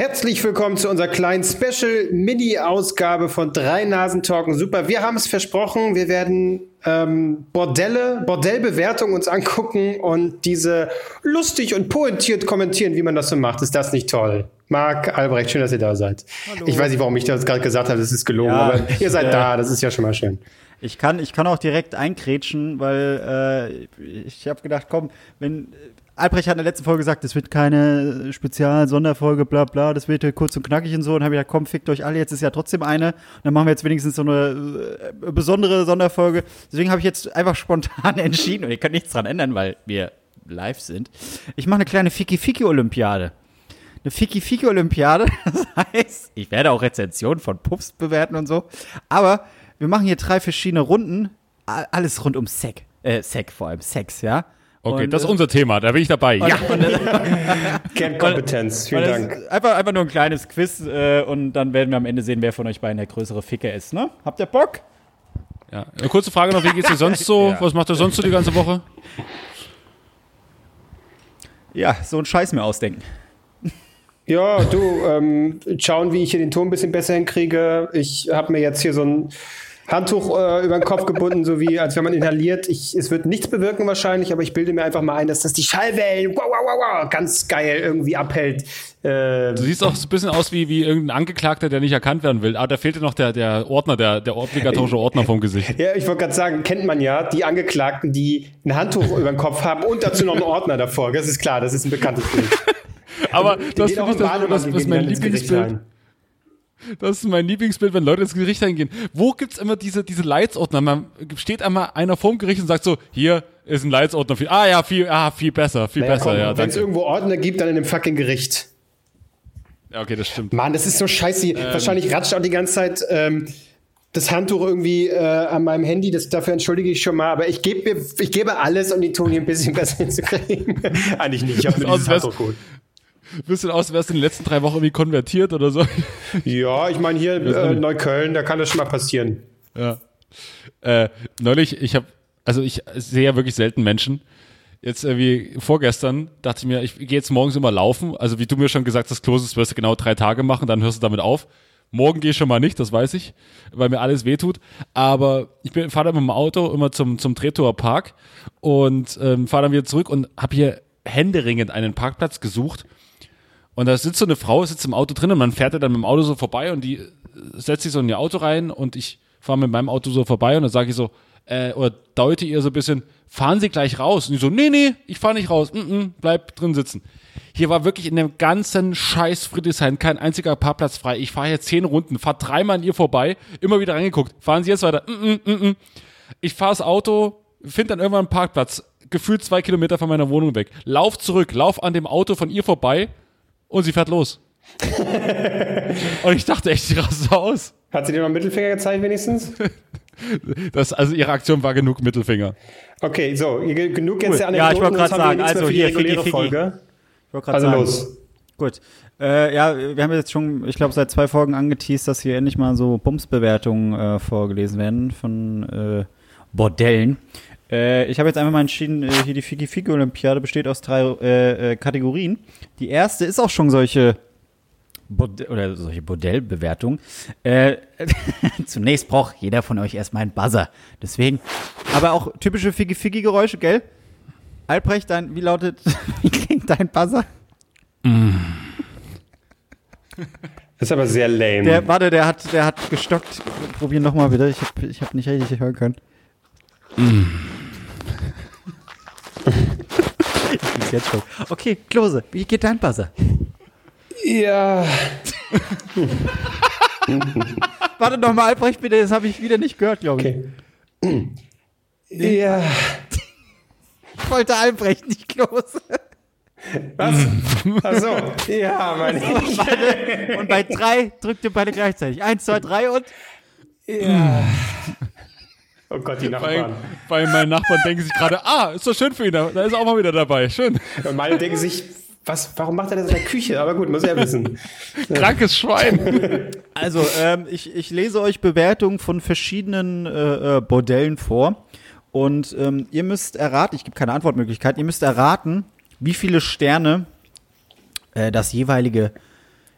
Herzlich willkommen zu unserer kleinen Special-Mini-Ausgabe von Drei Nasen Talken. Super, wir haben es versprochen, wir werden ähm, Bordelle, Bordellbewertung uns angucken und diese lustig und pointiert kommentieren, wie man das so macht. Ist das nicht toll? Marc, Albrecht, schön, dass ihr da seid. Hallo. Ich weiß nicht, warum ich das gerade gesagt habe, das ist gelogen, ja, aber ihr seid äh, da, das ist ja schon mal schön. Ich kann, ich kann auch direkt einkrätschen, weil äh, ich habe gedacht, komm, wenn Albrecht hat in der letzten Folge gesagt, es wird keine Spezial-Sonderfolge, bla bla, das wird kurz und knackig und so. Und habe ich gedacht, komm, fickt euch alle, jetzt ist ja trotzdem eine. Und dann machen wir jetzt wenigstens so eine äh, besondere Sonderfolge. Deswegen habe ich jetzt einfach spontan entschieden, und ihr könnt nichts dran ändern, weil wir live sind. Ich mache eine kleine Fiki-Fiki-Olympiade. Eine Fiki-Fiki-Olympiade. Das heißt, ich werde auch Rezensionen von Puffs bewerten und so. Aber wir machen hier drei verschiedene Runden. Alles rund um Sex. Äh, Sex vor allem. Sex, ja. Okay, und, das ist unser Thema, da bin ich dabei. ja. Kernkompetenz, vielen Dank. Einfach, einfach nur ein kleines Quiz äh, und dann werden wir am Ende sehen, wer von euch beiden der größere Ficker ist, ne? Habt ihr Bock? Ja. Eine kurze Frage noch, wie geht's dir sonst so? ja. Was macht ihr sonst so die ganze Woche? Ja, so einen Scheiß mir ausdenken. Ja, du, ähm, schauen, wie ich hier den Ton ein bisschen besser hinkriege. Ich habe mir jetzt hier so ein Handtuch äh, über den Kopf gebunden, so wie als wenn man inhaliert. Ich, es wird nichts bewirken wahrscheinlich, aber ich bilde mir einfach mal ein, dass das die Schallwellen wow, wow, wow, wow, ganz geil irgendwie abhält. Äh, du siehst auch so ein bisschen aus wie, wie irgendein Angeklagter, der nicht erkannt werden will. Aber da fehlt dir noch der, der Ordner, der, der obligatorische Ordner vom Gesicht. Ja, ich wollte gerade sagen, kennt man ja, die Angeklagten, die ein Handtuch über den Kopf haben und dazu noch einen Ordner davor. Das ist klar, das ist ein bekanntes Bild. aber das finde ich das, das, das ist mein Lieblingsbild. Das ist mein Lieblingsbild, wenn Leute ins Gericht reingehen. Wo gibt's immer diese, diese Leitsordner? Man steht einmal einer vorm Gericht und sagt so, hier ist ein Leitsordner. Ah ja, viel, ah, viel besser, viel naja, besser. ja, wenn es irgendwo Ordner gibt, dann in dem fucking Gericht. Ja, okay, das stimmt. Mann, das ist so scheiße. Ähm. Wahrscheinlich ratscht auch die ganze Zeit ähm, das Handtuch irgendwie äh, an meinem Handy. Das, dafür entschuldige ich schon mal. Aber ich gebe ich gebe alles, um die Ton hier ein bisschen besser hinzukriegen. Eigentlich nicht. Ich habe nur dieses Handtuch geholt bisschen aus, wärst du in den letzten drei Wochen irgendwie konvertiert oder so. Ja, ich meine hier äh, Neukölln, da kann das schon mal passieren. Ja. Äh, neulich, ich habe, also ich sehe ja wirklich selten Menschen. Jetzt irgendwie vorgestern dachte ich mir, ich gehe jetzt morgens immer laufen. Also wie du mir schon gesagt hast, Kloses wirst du genau drei Tage machen, dann hörst du damit auf. Morgen gehe ich schon mal nicht, das weiß ich, weil mir alles wehtut. Aber ich fahre dann mit dem Auto immer zum, zum Tretower Park und ähm, fahre dann wieder zurück und habe hier händeringend einen Parkplatz gesucht und da sitzt so eine Frau, sitzt im Auto drin und man fährt dann mit dem Auto so vorbei und die setzt sich so in ihr Auto rein und ich fahre mit meinem Auto so vorbei und dann sage ich so, äh, oder deute ihr so ein bisschen, fahren Sie gleich raus. Und die so, nee, nee, ich fahre nicht raus, mm -mm, bleib drin sitzen. Hier war wirklich in dem ganzen scheiß Friedrichshain kein einziger Parkplatz frei. Ich fahre hier zehn Runden, fahre dreimal an ihr vorbei, immer wieder reingeguckt. Fahren Sie jetzt weiter? Mm -mm, mm -mm. Ich fahre das Auto, finde dann irgendwann einen Parkplatz, gefühlt zwei Kilometer von meiner Wohnung weg. Lauf zurück, lauf an dem Auto von ihr vorbei, und sie fährt los. und ich dachte echt, sie rastet aus. Hat sie dir noch einen Mittelfinger gezeigt wenigstens? Das, also ihre Aktion war genug Mittelfinger. Okay, so, genug jetzt cool. der Anekdoten. Ja, ich wollte gerade sagen, also hier, die reguläre Figi, Folge. also sagen. los. Gut. Äh, ja, wir haben jetzt schon, ich glaube, seit zwei Folgen angeteased, dass hier endlich mal so Bumsbewertungen äh, vorgelesen werden von äh, Bordellen. Äh, ich habe jetzt einfach mal entschieden, äh, hier die Figi Figi Olympiade besteht aus drei äh, äh, Kategorien. Die erste ist auch schon solche Bord oder solche Bordellbewertungen. Äh, zunächst braucht jeder von euch erstmal einen Buzzer. Deswegen, aber auch typische Figi Figi Geräusche, gell? Albrecht, dein, wie lautet, wie klingt dein Buzzer? Mm. Das ist aber sehr lame. Der, warte, der hat, der hat gestockt. Probieren nochmal bitte. Ich habe ich hab nicht richtig hören können. Mm ich bin's jetzt schon. Okay, Klose, wie geht dein Buzzer? Ja. Warte noch mal, Albrecht, bitte, das habe ich wieder nicht gehört, glaube ich. Okay. Ja. Ich wollte Albrecht, nicht Klose. Was? Achso. Ja, meine ich. Und bei drei drückt ihr beide gleichzeitig. Eins, zwei, drei und. Ja. Oh Gott, die Nachbarn. Bei, bei meinen Nachbarn denken sich gerade, ah, ist doch schön für ihn, da ist er auch mal wieder dabei. Schön. Und meine denken sich, was, warum macht er das in der Küche? Aber gut, muss er wissen. Krankes Schwein. Also, ähm, ich, ich lese euch Bewertungen von verschiedenen äh, äh, Bordellen vor. Und ähm, ihr müsst erraten, ich gebe keine Antwortmöglichkeit, ihr müsst erraten, wie viele Sterne äh, das jeweilige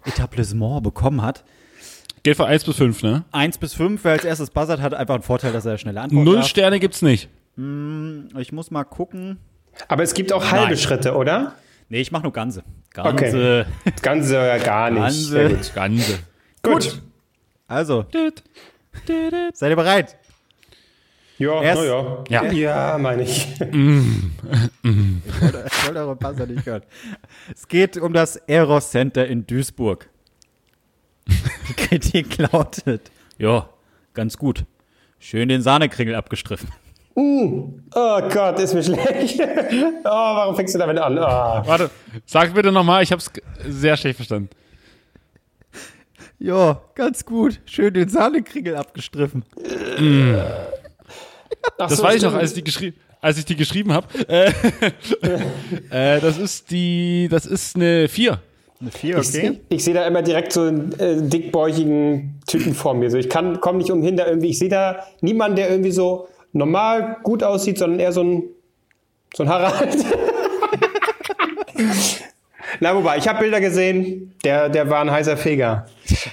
Etablissement bekommen hat. Geht von 1 bis 5, ne? 1 bis 5, wer als erstes buzzert, hat einfach einen Vorteil, dass er schnelle Antwort Null darf. Sterne gibt's nicht. Ich muss mal gucken. Aber es gibt auch halbe Nein. Schritte, oder? Nee, ich mach nur Ganze. Ganze. Das Ganze ja gar nicht. Ganze. Gut. Ganze. Gut. Also, seid ihr bereit? Ja, Erst- na ja. Ja. Ja, meine ich. Ich wollte eure Buzzer nicht hören. Es geht um das Eros Center in Duisburg. Die Kritik lautet: Ja, ganz gut. Schön den Sahnekringel abgestriffen. Oh Gott, ist mir schlecht. Oh, warum fängst du damit an? Oh. Warte, sag bitte nochmal, ich hab's sehr schlecht verstanden. Ja, ganz gut. Schön den Sahnekringel abgestriffen. Ach Das so, weiß ich noch, als ich die, geschri als ich die geschrieben habe. Äh, äh, das ist die, das ist eine 4. Eine 4, Ich, seh- ich sehe da immer direkt so einen äh, dickbäuchigen Typen vor mir. So, ich kann komme nicht umhin, da irgendwie. Ich sehe da niemanden, der irgendwie so normal gut aussieht, sondern eher so ein so ein Harald. Na, wobei, ich habe Bilder gesehen, der, der war ein heißer Feger.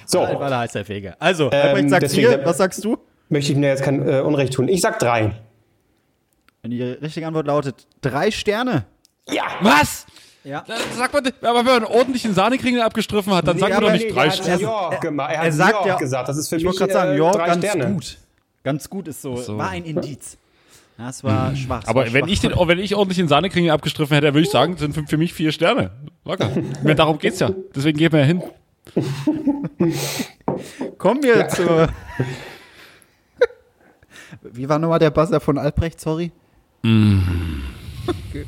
So, war der heißer Feger. Also, Ähm, sagt vier. Was sagst du? möchte ich mir jetzt kein äh, Unrecht tun. Ich sag drei. Und die richtige Antwort lautet drei Sterne. Ja! Was? Ja. Da sagt man, aber wenn man einen ordentlichen Sahnekringel abgestriffen hat, dann sagt man doch nicht nee, drei er hat Sterne. Ja. Er hat er sagt ja ja- gesagt. Das ist für Ich mich gerade sagen, äh, ja, drei ganz Sterne. gut. Ganz gut ist so, war ein Indiz. Das war schwach. das Aber war wenn schwach. ich, den, wenn ich ordentlich den Sahnekringel abgestriffen hätte, würde ich sagen, sind für, für mich vier Sterne. Locker. Mir darum geht's ja. Deswegen gehen wir ja hin. Kommen wir zur. Wie war nochmal der Buzzer von Albrecht, sorry? Okay.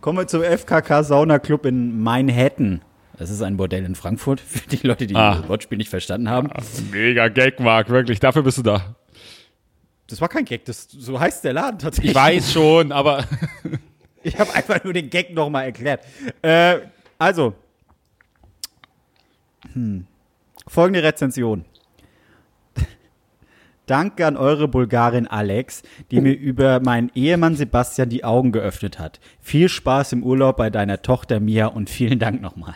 Kommen wir zum FKK Sauna Club in Manhattan. Das ist ein Bordell in Frankfurt, für die Leute, die Ah. das Wortspiel nicht verstanden haben. Mega Gag, Marc, wirklich. Dafür bist du da. Das war kein Gag, das, so heißt der Laden tatsächlich. Ich weiß schon, aber Ich habe einfach nur den Gag nochmal erklärt. Äh, also, hm. folgende Rezension. Danke an eure Bulgarin Alex, die mir über meinen Ehemann Sebastian die Augen geöffnet hat. Viel Spaß im Urlaub bei deiner Tochter Mia und vielen Dank nochmal.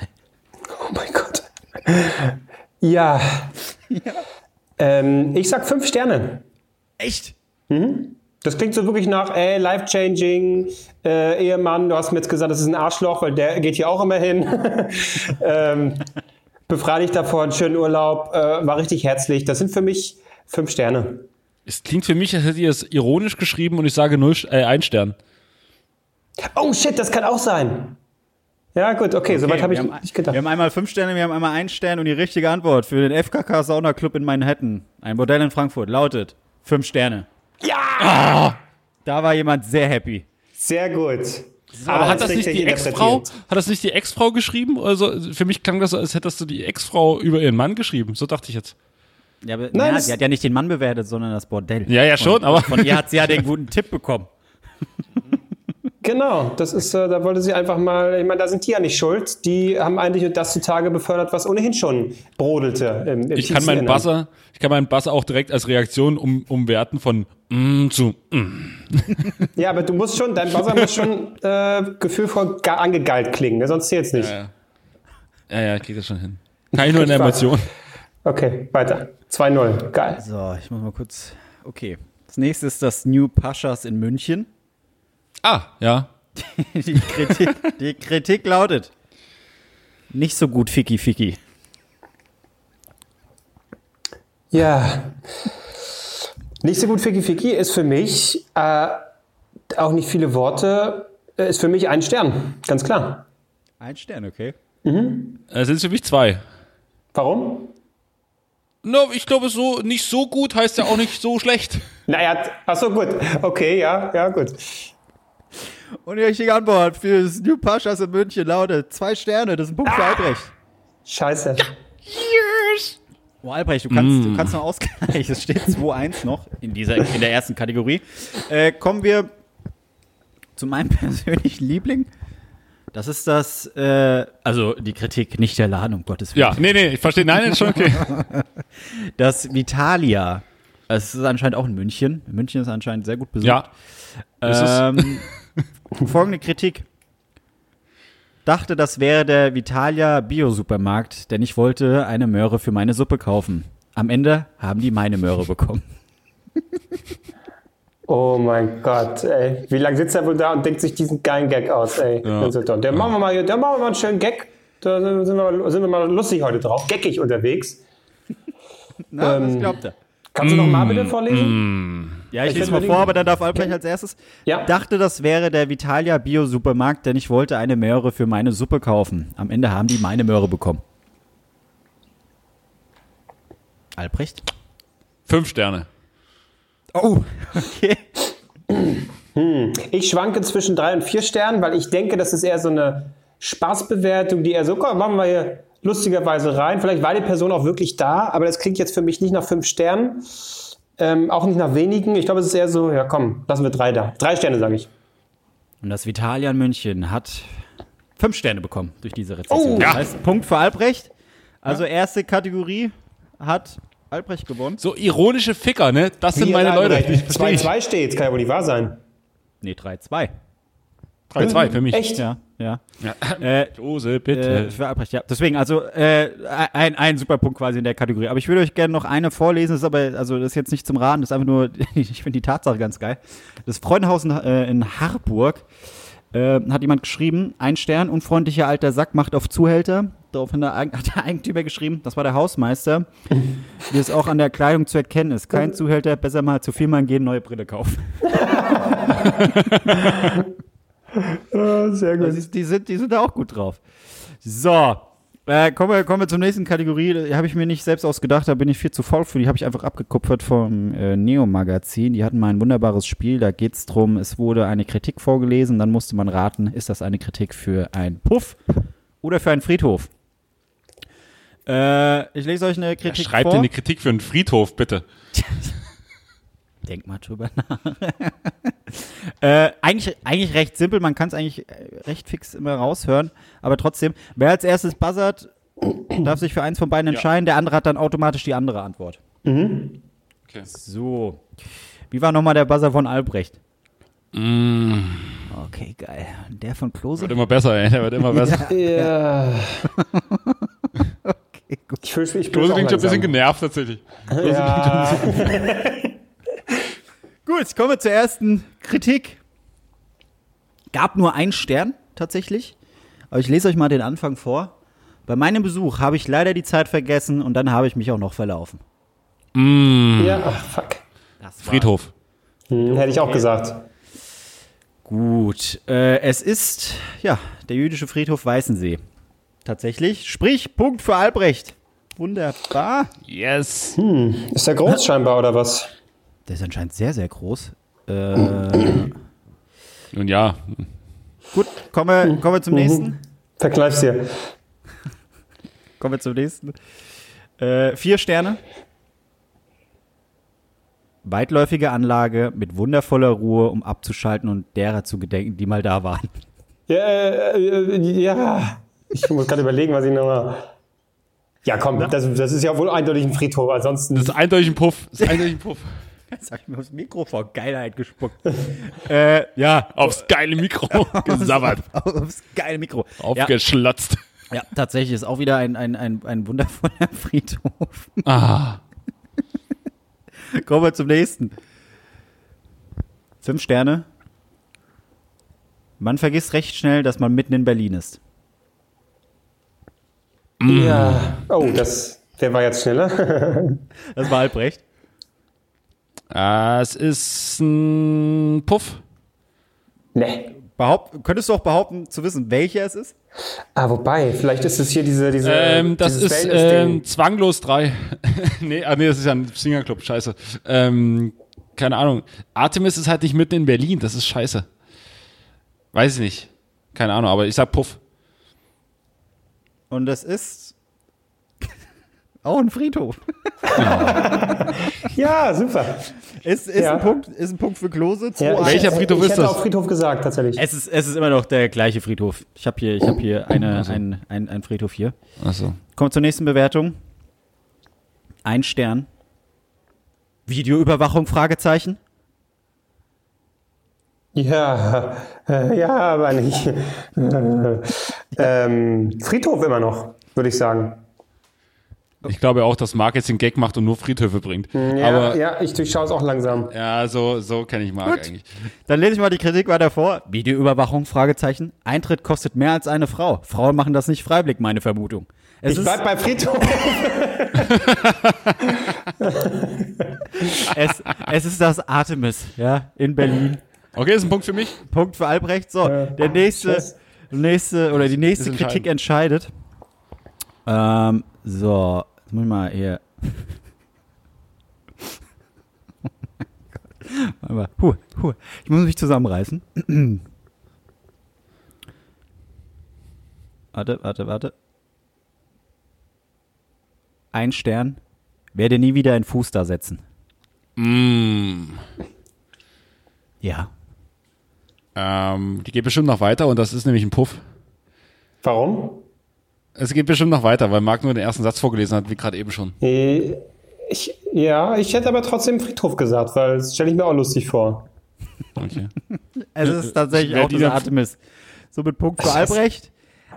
Oh mein Gott. Ja. Ähm, ich sag fünf Sterne. Echt? Das klingt so wirklich nach, ey, life-changing, äh, Ehemann, du hast mir jetzt gesagt, das ist ein Arschloch, weil der geht hier auch immer hin. ähm, befrei dich davor, einen schönen Urlaub, äh, war richtig herzlich. Das sind für mich fünf Sterne. es klingt für mich, als hätte ihr es ironisch geschrieben und ich sage null, äh, ein Stern. Oh shit, das kann auch sein. Ja, gut, okay, soweit habe ich wir haben, nicht gedacht. Wir haben einmal fünf Sterne, wir haben einmal einen Stern und die richtige Antwort für den FKK Sauna Club in Manhattan, ein Bordell in Frankfurt, lautet fünf Sterne. Ja! Da war jemand sehr happy. Sehr gut. Aber hat das nicht die Ex-Frau, hat das nicht die Ex-Frau geschrieben? Also für mich klang das so, als hättest du die Ex-Frau über ihren Mann geschrieben. So dachte ich jetzt. Ja, aber, Nein, ja, das- sie hat ja nicht den Mann bewertet, sondern das Bordell. Ja, ja, schon, und, aber- Von ihr hat sie ja den guten Tipp bekommen. Genau, das ist, äh, da wollte sie einfach mal, ich meine, da sind die ja nicht schuld. Die haben eigentlich das zutage befördert, was ohnehin schon brodelte. Im, im Ich kann meinen. Buzzer, ich kann meinen Buzzer auch direkt als Reaktion um, umwerten von mm zu mm. Ja, aber du musst schon, dein Buzzer muss schon äh, gefühlvoll angegeilt klingen, ne? sonst zählt's nicht. Ja, ja, ja, ich krieg das schon hin. Kann ich nur in der. Emotion. Okay, weiter. 2-0, geil. So, ich muss mal kurz. Okay. Das nächste ist das New Paschas in München. Ah, ja. Die Kritik, die Kritik lautet: Nicht so gut, Ficky Ficky. Ja. Nicht so gut Ficky Ficky ist für mich äh, auch nicht viele Worte, äh, ist für mich ein Stern, ganz klar. Ein Stern, okay. Äh, sind es für mich zwei. Warum? No, ich glaube, so nicht so gut heißt ja auch nicht so schlecht. Naja, achso, gut. Okay, ja, ja, gut. Und die richtige Antwort für das New Paschas in München lautet: Zwei Sterne, das ist ein Punkt für Albrecht. Scheiße. Oh, Albrecht, du kannst, du kannst noch ausgleichen. Es steht 2-1 noch in, dieser, in der ersten Kategorie. Äh, kommen wir zu meinem persönlichen Liebling. Das ist das, äh, also die Kritik, nicht der Laden, um Gottes Willen. Ja, nee, nee, ich verstehe. Nein, ist schon okay. Das Vitalia. Es ist anscheinend auch in München. München ist anscheinend sehr gut besucht. Ja. Ist es? Ähm, folgende Kritik. Dachte, das wäre der Vitalia Bio-Supermarkt, denn ich wollte eine Möhre für meine Suppe kaufen. Am Ende haben die meine Möhre bekommen. Oh mein Gott, ey. Wie lange sitzt er wohl da und denkt sich diesen geilen Gag aus, ey? Ja. Der machen wir mal, hier, der machen wir mal einen schönen Gag. Da sind wir, sind wir mal lustig heute drauf. Geckig unterwegs. Na, ähm, was glaubt er? Kannst du noch mal bitte vorlesen? Mm. Ja, ich, ich lese mal vor, aber dann darf Albrecht als erstes. Ja. Dachte, das wäre der Vitalia Bio-Supermarkt, denn ich wollte eine Möhre für meine Suppe kaufen. Am Ende haben die meine Möhre bekommen. Albrecht? Fünf Sterne. Oh, okay. Ich schwanke zwischen drei und vier Sternen, weil ich denke, das ist eher so eine Spaßbewertung, die eher so, komm, machen wir hier lustigerweise rein. Vielleicht war die Person auch wirklich da, aber das klingt jetzt für mich nicht nach fünf Sternen. Ähm, auch nicht nach wenigen. Ich glaube, es ist eher so, ja komm, lassen wir drei da. Drei Sterne, sage ich. Und das Vitalian München hat fünf Sterne bekommen durch diese Rezension. Oh, ja. Das heißt, Punkt für Albrecht. Also erste Kategorie hat Albrecht gewonnen. So ironische Ficker, ne? Das sind Wie meine Leute. 2-2 steht, kann ja wohl nicht wahr sein. Nee, 3-2. 3-2 für mich. Echt? Ja, ja. ja. Äh, Dose, bitte. Äh, für Albrecht, ja. Deswegen, also äh, ein, ein super Punkt quasi in der Kategorie. Aber ich würde euch gerne noch eine vorlesen. Das ist aber, also das ist jetzt nicht zum Raten, das ist einfach nur, ich finde die Tatsache ganz geil. Das Freundehaus in, äh, in Harburg äh, hat jemand geschrieben, ein Stern, unfreundlicher alter Sack macht auf Zuhälter. Daraufhin hat der Eigentümer geschrieben, das war der Hausmeister, wie es auch an der Kleidung zu erkennen ist. Kein Zuhälter, besser mal zu viel mal gehen, neue Brille kaufen. oh, sehr gut. Also, die, sind, die sind da auch gut drauf. So, äh, kommen, wir, kommen wir zur nächsten Kategorie. Die habe ich mir nicht selbst ausgedacht, da bin ich viel zu faul für. Die habe ich einfach abgekupfert vom äh, Neo-Magazin. Die hatten mal ein wunderbares Spiel. Da geht es darum, es wurde eine Kritik vorgelesen. Dann musste man raten, ist das eine Kritik für einen Puff oder für einen Friedhof? Äh, ich lese euch eine Kritik ja, schreibt vor. Schreibt eine Kritik für einen Friedhof, bitte. Denk mal drüber nach. äh, eigentlich, eigentlich recht simpel, man kann es eigentlich äh, recht fix immer raushören, aber trotzdem, wer als erstes buzzert, darf sich für eins von beiden entscheiden, ja. der andere hat dann automatisch die andere Antwort. Mhm. Okay. So. Wie war nochmal der Buzzer von Albrecht? Mm. Okay, geil. Der von Klose? Wird immer besser, ey. Der wird immer besser. ja. gut. Ich fühle mich Klose klingt schon ein bisschen genervt tatsächlich. Ja. Gut, kommen wir zur ersten Kritik. Gab nur einen Stern tatsächlich. Aber ich lese euch mal den Anfang vor. Bei meinem Besuch habe ich leider die Zeit vergessen und dann habe ich mich auch noch verlaufen. Mm. Ja, ach, fuck. Friedhof. Hm, hätte ich auch gesagt. Gut, äh, es ist, ja, der jüdische Friedhof Weißensee. Tatsächlich. Sprich, Punkt für Albrecht. Wunderbar. Yes. Hm, ist der groß scheinbar oder was? Der ist anscheinend sehr, sehr groß. Äh, Nun ja. Gut, kommen wir, kommen wir zum nächsten. Vergleich's dir. kommen wir zum nächsten. Äh, vier Sterne. Weitläufige Anlage mit wundervoller Ruhe, um abzuschalten und derer zu gedenken, die mal da waren. Ja, äh, äh, ja. Ich muss gerade überlegen, was ich nochmal. Ja, komm, das, das, ist ja wohl eindeutig ein Friedhof, ansonsten. Das ist eindeutig ein Puff. Das ist eindeutig ein Puff. Jetzt habe ich mir aufs Mikro vor Geilheit gespuckt. äh, ja. Aufs geile Mikro gesabbert. aufs geile Mikro. Aufgeschlotzt. Ja, ja, tatsächlich ist auch wieder ein, ein, ein, ein wundervoller Friedhof. Ah. Kommen wir zum nächsten. Fünf Sterne. Man vergisst recht schnell, dass man mitten in Berlin ist. Ja. Oh, das, der war jetzt schneller. das war Albrecht. Es ist ein Puff. Nee. Behaupt, könntest du auch behaupten, zu wissen, welcher es ist? Ah, wobei, vielleicht ist es hier diese. diese ähm, das ist ähm, Zwanglos 3. nee, ah, nee, das ist ja ein Singerclub, scheiße. Ähm, keine Ahnung. Artemis ist halt nicht mitten in Berlin, das ist scheiße. Weiß ich nicht. Keine Ahnung, aber ich sag Puff. Und das ist auch ein Friedhof. ja, super. Ist, ist, ja. ein Punkt, ist ein Punkt für Klose. Ja, Welcher Friedhof ich ist das? Ich hätte auch Friedhof gesagt, tatsächlich. Es ist, es ist immer noch der gleiche Friedhof. Ich habe hier, ich hab hier eine, also. ein, ein, ein Friedhof hier. Achso. Kommt zur nächsten Bewertung. Ein Stern. Videoüberwachung? Fragezeichen. Ja, äh, ja, aber nicht. Äh, Ähm, Friedhof immer noch, würde ich sagen. Ich glaube auch, dass Marc jetzt den Gag macht und nur Friedhöfe bringt. Ja, Aber ja ich durchschaue es auch langsam. ja, so, so kenne ich Marc Gut. eigentlich. Dann lese ich mal die Kritik weiter vor. Videoüberwachung, Fragezeichen. Eintritt kostet mehr als eine Frau. Frauen machen das nicht freiwillig, meine Vermutung. Es Ich ist, bleib bei Friedhof. es, es ist das Artemis, ja, in Berlin. Okay, ist ein Punkt für mich. Punkt für Albrecht. So, der nächste, Scheiße. Nächste oder die nächste Ist Kritik entscheidet. Ähm, so, jetzt muss ich mal hier. Warte mal. Huh, huh. Ich muss mich zusammenreißen. warte, warte, warte. Ein Stern. Werde nie wieder einen Fuß da setzen. Mm, Ja. Ähm, die geht bestimmt noch weiter und das ist nämlich ein Puff. Warum? Es geht bestimmt noch weiter, weil Marc nur den ersten Satz vorgelesen hat, wie gerade eben schon. Äh, Ich, ja, ich hätte aber trotzdem Friedhof gesagt, weil das stelle ich mir auch lustig vor. Okay. Es ist tatsächlich auch die dieser Artemis. So mit Punkt für Albrecht.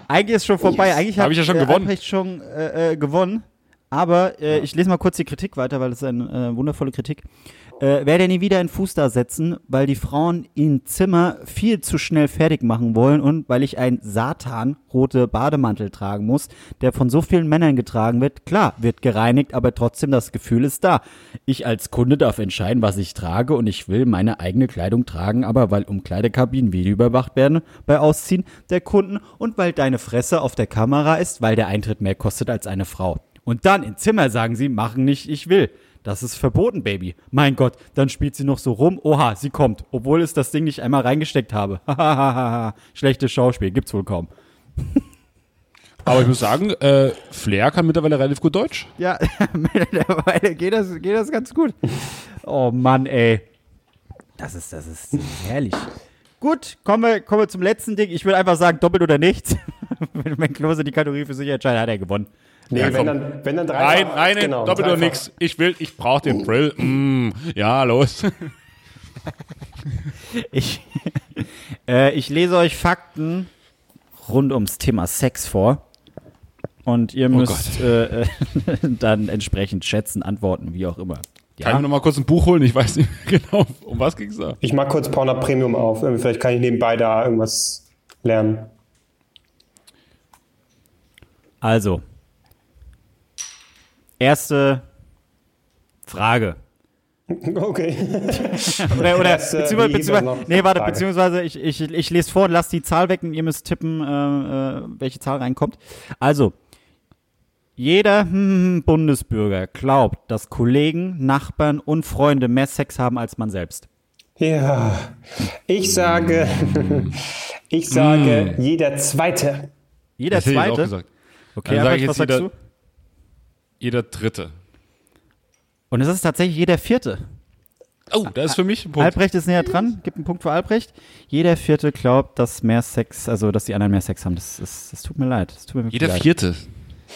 Eigentlich ist schon vorbei. Eigentlich Hab hat ich ja schon äh, gewonnen. Albrecht schon äh, äh, gewonnen. Aber äh, ich lese mal kurz die Kritik weiter, weil das ist eine äh, wundervolle Kritik. Äh, werde nie wieder einen Fuß da setzen, weil die Frauen im Zimmer viel zu schnell fertig machen wollen und weil ich einen Satan-rote Bademantel tragen muss, der von so vielen Männern getragen wird. Klar, wird gereinigt, aber trotzdem das Gefühl ist da. Ich als Kunde darf entscheiden, was ich trage und ich will meine eigene Kleidung tragen, aber weil Umkleidekabinen Video überwacht werden bei Ausziehen der Kunden und weil deine Fresse auf der Kamera ist, weil der Eintritt mehr kostet als eine Frau. Und dann im Zimmer sagen sie, machen nicht, ich will. Das ist verboten, Baby. Mein Gott, dann spielt sie noch so rum. Oha, sie kommt, obwohl es das Ding nicht einmal reingesteckt habe. Hahaha, schlechtes Schauspiel, gibt's wohl kaum. Aber ich muss sagen, äh, Flair kann mittlerweile relativ gut Deutsch. Ja, mittlerweile geht das, geht das ganz gut. Oh Mann, ey. Das ist, das ist, herrlich. Gut, kommen wir, kommen wir zum letzten Ding. Ich würde einfach sagen, doppelt oder nichts. Wenn wenn Klose die Kategorie für sich entscheidet, hat er gewonnen. Nee, Ja, wenn, dann, wenn dann dreifach. Nein, nein, nein, genau, doppelt oder nix. Ich will, ich brauche den Brill. Mm, ja, los. Ich, äh, ich lese euch Fakten rund ums Thema Sex vor. Und ihr müsst äh, äh, dann entsprechend schätzen, antworten, wie auch immer. Kann ich mir noch mal kurz ein Buch holen? Ich weiß nicht mehr genau, um was ging's da? Ich mag kurz Pornhub Premium auf. Vielleicht kann ich nebenbei da irgendwas lernen. Also, erste Frage. Okay. Oder, oder Das, beziehungsweise, beziehungsweise nee, warte, Frage. beziehungsweise ich, ich, ich lese vor, lasst die Zahl weg und ihr müsst tippen, äh, äh, welche Zahl reinkommt. Also, jeder hm, Bundesbürger glaubt, dass Kollegen, Nachbarn und Freunde mehr Sex haben als man selbst. Ja. Ich sage, ich sage, jeder Zweite. Jeder Das Zweite. gesagt. Okay, Dann sag Albrecht, ich was jetzt sagst jeder- du? Jeder Dritte. Und es ist tatsächlich jeder Vierte. Oh, da ist für mich ein Punkt. Albrecht ist näher dran, gibt einen Punkt für Albrecht. Jeder Vierte glaubt, dass mehr Sex, also dass die anderen mehr Sex haben. Das, das, das tut mir leid. Das tut mir Jeder leid. Vierte.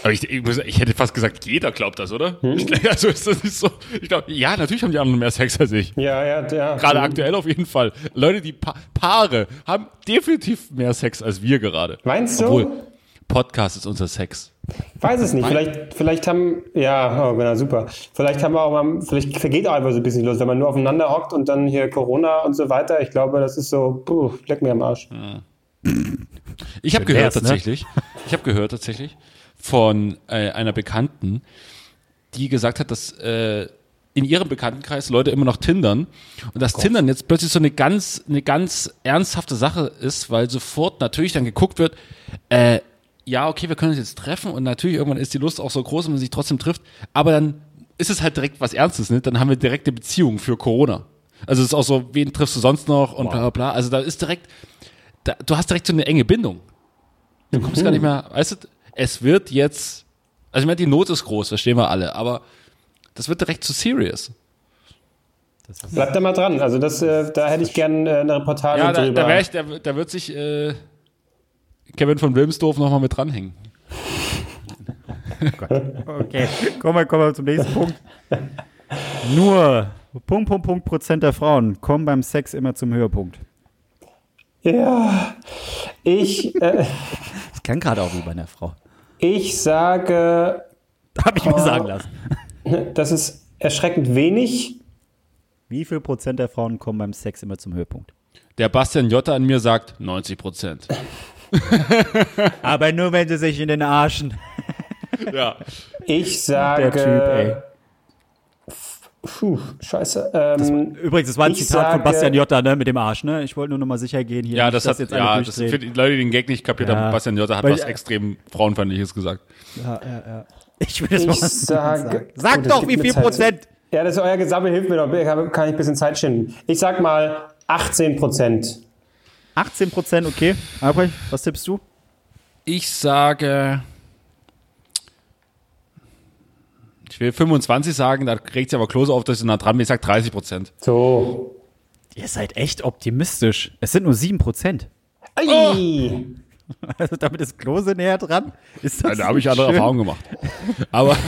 Aber ich, ich, muss, ich hätte fast gesagt, jeder glaubt das, oder? Ich, also ist das nicht so. Ich glaube, ja, natürlich haben die anderen mehr Sex als ich. Ja, ja, ja. Gerade aktuell auf jeden Fall. Leute, die pa Paare haben definitiv mehr Sex als wir gerade. Meinst du? Obwohl, Podcast ist unser Sex. Weiß es nicht. Vielleicht, vielleicht haben, ja, oh, genau, super. Vielleicht haben wir auch mal, vielleicht vergeht auch einfach so ein bisschen los, wenn man nur aufeinander hockt und dann hier Corona und so weiter. Ich glaube, das ist so, puh, leck mir am Arsch. Ich habe gehört ne? tatsächlich, ich habe gehört tatsächlich von äh, einer Bekannten, die gesagt hat, dass äh, in ihrem Bekanntenkreis Leute immer noch tindern und dass Tindern jetzt plötzlich so eine ganz, eine ganz ernsthafte Sache ist, weil sofort natürlich dann geguckt wird, äh, ja, okay, wir können uns jetzt treffen und natürlich irgendwann ist die Lust auch so groß, wenn man sich trotzdem trifft, aber dann ist es halt direkt was Ernstes, ne? Dann haben wir direkt eine Beziehung für Corona. Also es ist auch so, wen triffst du sonst noch und bla bla bla. Also da ist direkt, da, du hast direkt so eine enge Bindung. Du kommst gar nicht mehr, weißt du, es wird jetzt, also ich meine, die Not ist groß, verstehen wir alle, aber das wird direkt zu serious. Bleibt da mal dran. Also das, äh, da hätte ich gerne äh, eine Reportage Ja, da, drüber. da, ich, da, da wird sich äh, Kevin von Wilmsdorf nochmal mit dranhängen. Okay, kommen wir, kommen wir zum nächsten Punkt. Nur Punkt, Punkt, Punkt Prozent der Frauen kommen beim Sex immer zum Höhepunkt. ja, ich, äh, kann gerade auch wie bei einer Frau. Ich sage, Hab ich mir Oh. sagen lassen. das ist erschreckend wenig. Wie viel Prozent der Frauen kommen beim Sex immer zum Höhepunkt? Der Bastian Jotta an mir sagt 90 Prozent. Aber nur, wenn sie sich in den Arschen. ja. Ich sage. Der Typ, ey. Puh, scheiße. Ähm, Übrigens, das war ein Zitat von sage- Bastian Jotta, ne, mit dem Arsch, ne? Ich wollte nur noch mal sicher gehen hier. Ja, nicht, das hat, jetzt alle ja, das für die Leute, die den Gag nicht kapiert haben, Ja. Bastian Jotta hat Weil was extrem Frauenfeindliches gesagt. Ich will das mal ich sage. Sag Gut, es doch, gibt wie viel Zeit- Prozent? Ja, das ist euer Gesammel, hilft mir doch. Kann kann ich ein bisschen Zeit schinden. Ich sag mal 18 Prozent. 18 Prozent, okay. Albrecht, was tippst du? Ich sage. Ich will 25 sagen, da kriegt sie aber Klose auf, dass ich so nah dran bin. Ich sag 30 Prozent. So. Ihr seid echt optimistisch. Es sind nur 7 Prozent. Ei. Also damit ist Klose näher dran. Ist das Da habe ich nicht andere schön? Erfahrungen gemacht. Aber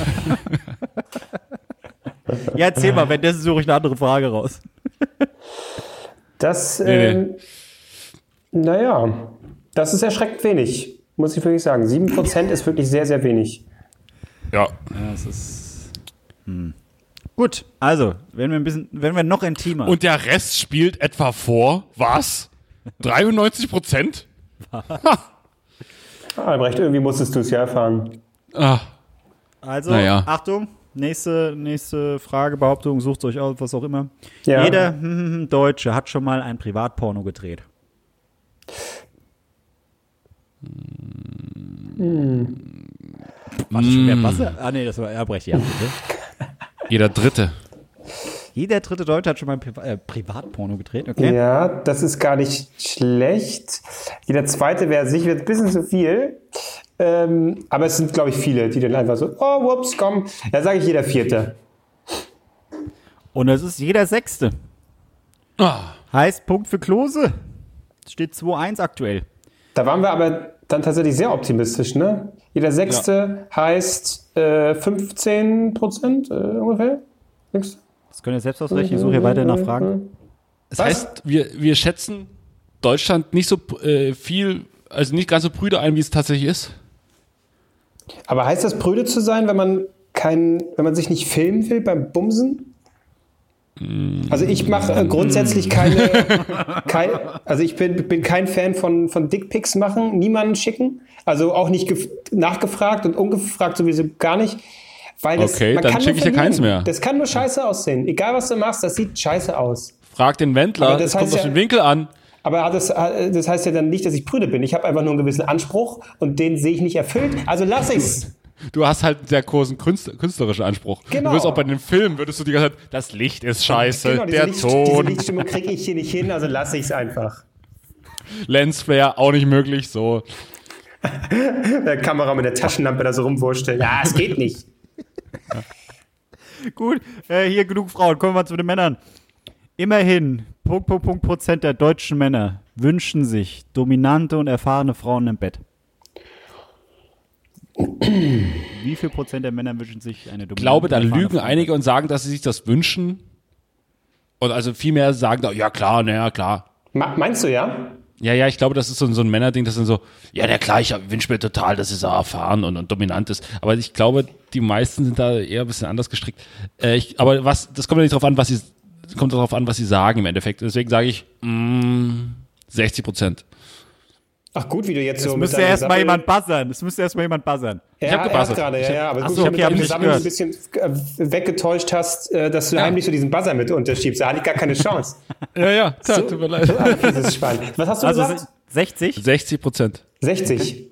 Ja, erzähl mal, wenn das suche ich eine andere Frage raus. Das, Nee, ähm, naja, das ist erschreckend wenig, muss ich wirklich sagen. 7 Prozent ist wirklich sehr, sehr wenig. ja, Ja, es ist. Hm. Gut, also, wenn wir ein bisschen, wenn wir noch intimer. Und der Rest spielt etwa vor, was? 93 Prozent? Albrecht, irgendwie musstest du es ja erfahren. Ah, Also, Naja. Achtung, nächste, nächste Frage, Behauptung, sucht euch aus, was auch immer. Ja. Jeder hm, hm, hm, Deutsche hat schon mal ein Privatporno gedreht. War das schon der Basse? Ah, nee, das war Erbrecht, ja, bitte. jeder Dritte. Jeder dritte Deutsche hat schon mal ein Priva äh, Privatporno gedreht, okay? Ja, das ist gar nicht schlecht. Jeder zweite wäre sicher ein bisschen zu viel. Ähm, aber es sind, glaube ich, viele, die dann einfach so, oh, whoops, komm. Da sage ich jeder vierte. Und es ist jeder Sechste. Ah, Heißt Punkt für Klose. Es steht 2-1 aktuell. Da waren wir aber dann tatsächlich sehr optimistisch, ne? Jeder sechste heißt äh, 15 Prozent äh, ungefähr. Nix? Das könnt ihr selbst ausrechnen. Ich suche hier weiter nach Fragen. das Was? heißt, wir, wir schätzen Deutschland nicht so äh, viel, also nicht ganz so prüde ein, wie es tatsächlich ist. Aber heißt das prüde zu sein, wenn man kein, wenn man sich nicht filmen will beim Bumsen? Also ich mache äh, grundsätzlich keine, kein, also ich bin, bin kein Fan von, von Dickpics machen, niemanden schicken, also auch nicht gef- nachgefragt und ungefragt sowieso gar nicht, weil das, Okay, man dann kann schick nur ich dir keins mehr. Das kann nur scheiße aussehen, egal was du machst, das sieht scheiße aus. Frag den Wendler, Aber das das kommt ja- dem Winkel an. Aber das, das heißt ja dann nicht, dass ich prüde bin. Ich habe einfach nur einen gewissen Anspruch und den sehe ich nicht erfüllt. Also lass ich's. Du hast halt einen sehr großen Künstler, künstlerischen Anspruch. Genau. Du wirst auch bei den Filmen, würdest du die ganze Zeit, das Licht ist scheiße, Genau, diese, der Licht, diese Ton, Lichtstimmung kriege ich hier nicht hin, also lasse ich's einfach. Lensflare, auch nicht möglich, so. Der Kamera mit der Taschenlampe da so rumwurschtelt. Ja, es geht nicht. Gut, äh, hier genug Frauen. Kommen wir mal zu den Männern. Immerhin, Punkt, Punkt, Punkt Prozent der deutschen Männer wünschen sich dominante und erfahrene Frauen im Bett. Wie viel Prozent der Männer wünschen sich eine dominante Ich glaube, da lügen einige und sagen, dass sie sich das wünschen. Und also viel mehr sagen da, ja klar, naja, klar. Meinst du ja? Ja, ja, ich glaube, das ist so, so ein Männerding, das sind so, ja, na klar, ich wünsche mir total, dass sie so erfahren und, und dominant ist. Aber ich glaube, die meisten sind da eher ein bisschen anders gestrickt. Äh, ich, aber was, das kommt ja nicht drauf an, was sie, kommt darauf an, was sie sagen im Endeffekt. Deswegen sage ich, mm, 60 Prozent. Ach gut, wie du jetzt Es so mit müsste erst mal jemand buzzern. Es müsste erst mal jemand buzzern. Ja, Ich hab hat gebuzzert. gerade, ja, ja. Aber gut, so, du okay, hab mit ich deinem nicht Gesammel ein bisschen äh, weggetäuscht hast, äh, dass du heimlich so diesen Buzzer mit unterschiebst. Da hatte ich gar keine Chance. Ja, ja, tja, tut mir leid. Das ist spannend. Was hast du Also gesagt? 60? 60 Prozent. 60.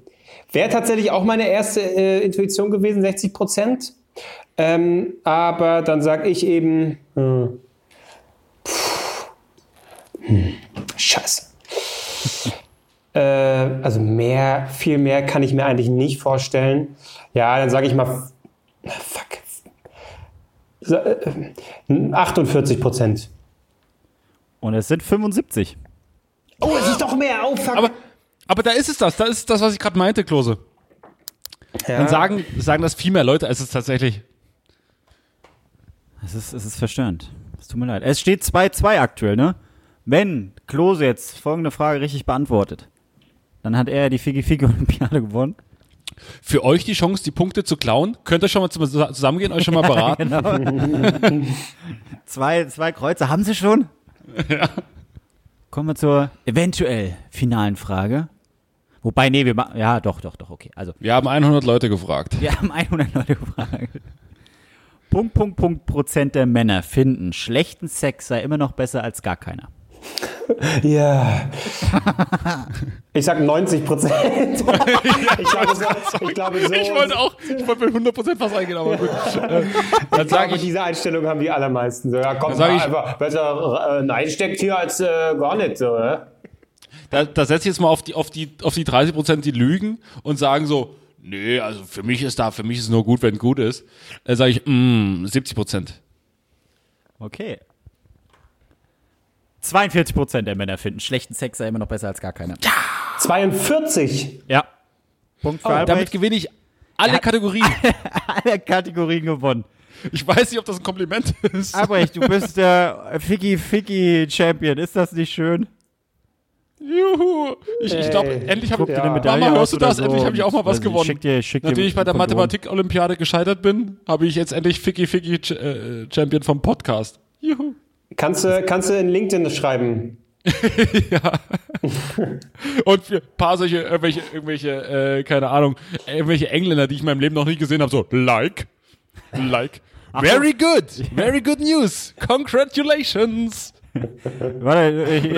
Wäre tatsächlich auch meine erste äh, Intuition gewesen, 60 Prozent. Ähm, aber dann sage ich eben, hm, pff, hm, scheiße. äh, also mehr, viel mehr kann ich mir eigentlich nicht vorstellen. Ja, dann sage ich mal, fuck, Sa- äh, 48 Prozent. Und es sind 75. Oh, es ist doch mehr. Oh, fuck. Aber, aber da ist es das, da ist das, was ich gerade meinte, Klose. ja. Dann sagen, sagen das viel mehr Leute, als es tatsächlich. Es ist, es ist verstörend. Es tut mir leid. Es steht 2-2 aktuell, ne? Wenn Klose jetzt folgende Frage richtig beantwortet, Dann hat er die Figi Figi Olympiade gewonnen. Für euch die Chance, die Punkte zu klauen. Könnt ihr schon mal zusammengehen, euch schon mal beraten? Genau. zwei, zwei Kreuze haben sie schon. Ja. Kommen wir zur eventuell finalen Frage. Wobei, nee, wir machen, ja, doch, doch, doch, okay. Also, Wir haben 100 Leute gefragt. wir haben 100 Leute gefragt. Punkt, Punkt, Punkt Prozent der Männer finden, schlechten Sex sei immer noch besser als gar keiner. Ja. Ich sag 90 Prozent. ich, glaube, so, ich glaube so. Ich wollte auch, ich wollte mit 100 Prozent fast reingehen, aber gut. Äh, Dann Ich sage glaube, ich, diese Einstellung haben die allermeisten. So, ja, komm, sag ich- einfach besser äh, Nein steckt hier als äh, gar nicht. So, ja? da, da setze ich jetzt mal auf die, auf die, auf die 30 Prozent, die lügen und sagen so, nee, also für mich ist da, für mich ist es nur gut, wenn gut ist. Dann sage ich, mm, 70 Prozent. Okay. 42 Prozent der Männer finden, schlechten Sex sei immer noch besser als gar keiner. 42. Ja. Punkt für Oh, Damit gewinne ich alle Kategorien. Alle Kategorien gewonnen. Ich weiß nicht, ob das ein Kompliment ist. Albrecht, du bist der Ficky Ficky Champion. Ist das nicht schön? Juhu. Ich, ich glaube, endlich habe eine Ja. Mama, hörst du das? so. Endlich habe ich auch mal was Also, gewonnen. Schick dir, schick dir Nachdem ich bei der. Mathematik-Olympiade gescheitert bin, habe ich jetzt endlich Ficky Ficky Ch äh, Champion vom Podcast. Juhu. Kannst du, kannst du in LinkedIn schreiben? Und für ein paar solche, irgendwelche, irgendwelche, äh, keine Ahnung, irgendwelche Engländer, die ich in meinem Leben noch nie gesehen habe, so, like, like. Very good, very good news. Congratulations. Warte, ich, ich,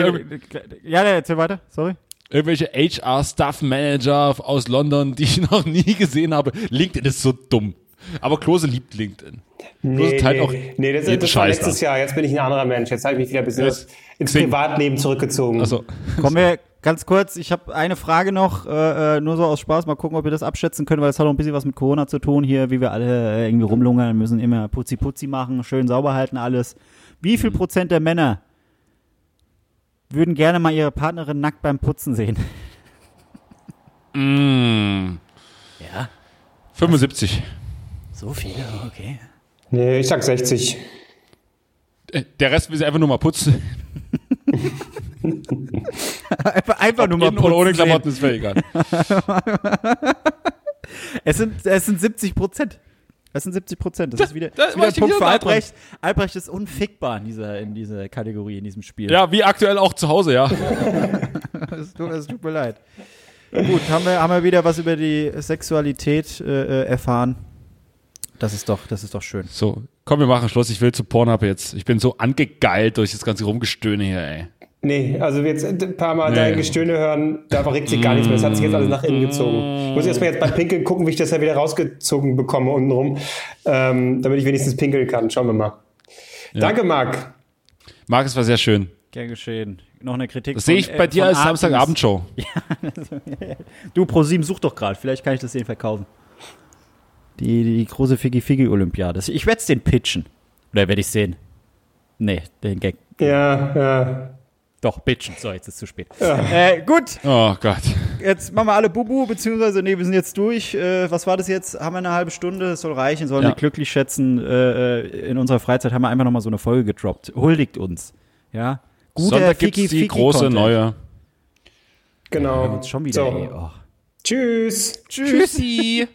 ja, ja, erzähl weiter. Sorry. Irgendwelche HR-Staff-Manager aus London, die ich noch nie gesehen habe. LinkedIn ist so dumm. Aber Klose liebt LinkedIn. Klose teilt auch nee das, das war letztes. Jahr. Jetzt bin ich ein anderer Mensch. Jetzt habe ich mich wieder ein bisschen Ja. ins Xing. Privatleben zurückgezogen. Also, Kommen wir ganz kurz. Ich habe eine Frage noch, äh, äh, nur so aus Spaß. Mal gucken, ob wir das abschätzen können, weil es hat auch ein bisschen was mit Corona zu tun hier, wie wir alle äh, irgendwie rumlungern, müssen immer putzi putzi machen, schön sauber halten alles. Wie viel Prozent der Männer würden gerne mal ihre Partnerin nackt beim Putzen sehen? mm, Ja, 75. so viele, okay. nee, ich sag 60. Äh, Der Rest will sie einfach nur mal putzen. einfach, einfach nur mal In oder ohne putzen. Klamotten ist mir egal. Es sind, es sind 70 Prozent. Es sind 70 Prozent. Das ist wieder, da das ist wieder ein Punkt für dran. Albrecht. Albrecht ist unfickbar in dieser, in dieser Kategorie, in diesem Spiel. Ja, wie aktuell auch zu Hause, ja. Es tut, es tut mir leid. Gut, haben wir, haben wir wieder was über die Sexualität äh, äh, erfahren. Das ist doch, das ist doch schön. So, komm, wir machen Schluss. Ich will zu Pornhub jetzt. Ich bin so angegeilt durch das ganze Rumgestöhne hier, ey. Nee, also jetzt ein paar Mal dein Gestöhne hören, da regt sich gar nichts mehr. Das hat sich jetzt alles nach innen gezogen. Ich muss erstmal jetzt beim Pinkeln gucken, wie ich das ja wieder rausgezogen bekomme untenrum, ähm, damit ich wenigstens pinkeln kann. Schauen wir mal. Danke, Marc. Marc, es war sehr schön. Gern geschehen. Noch eine Kritik. Das sehe ich bei äh, dir als. Samstagabendshow. Du, ProSieben, such doch gerade. Vielleicht kann ich das denen verkaufen. Die, die große Figi-Figi-Olympiade. Ich werde es den pitchen. Oder werde ich sehen? Nee, den Gag. Ja, ja. Doch, pitchen. So, jetzt ist es zu spät. Äh, gut, Oh Gott. jetzt machen wir alle Bubu, beziehungsweise, nee, wir sind jetzt durch. Äh, was war das jetzt? Haben wir eine halbe Stunde? Das soll reichen, sollen Ja. wir glücklich schätzen. Äh, äh, in unserer Freizeit haben wir einfach nochmal so eine Folge gedroppt. Huldigt uns. Ja. Sonntag gibt's die Fiki-Fiki große Content. neue. Genau. Jetzt schon wieder, So. ey. Oh. Tschüss. Tschüss. Tschüssi.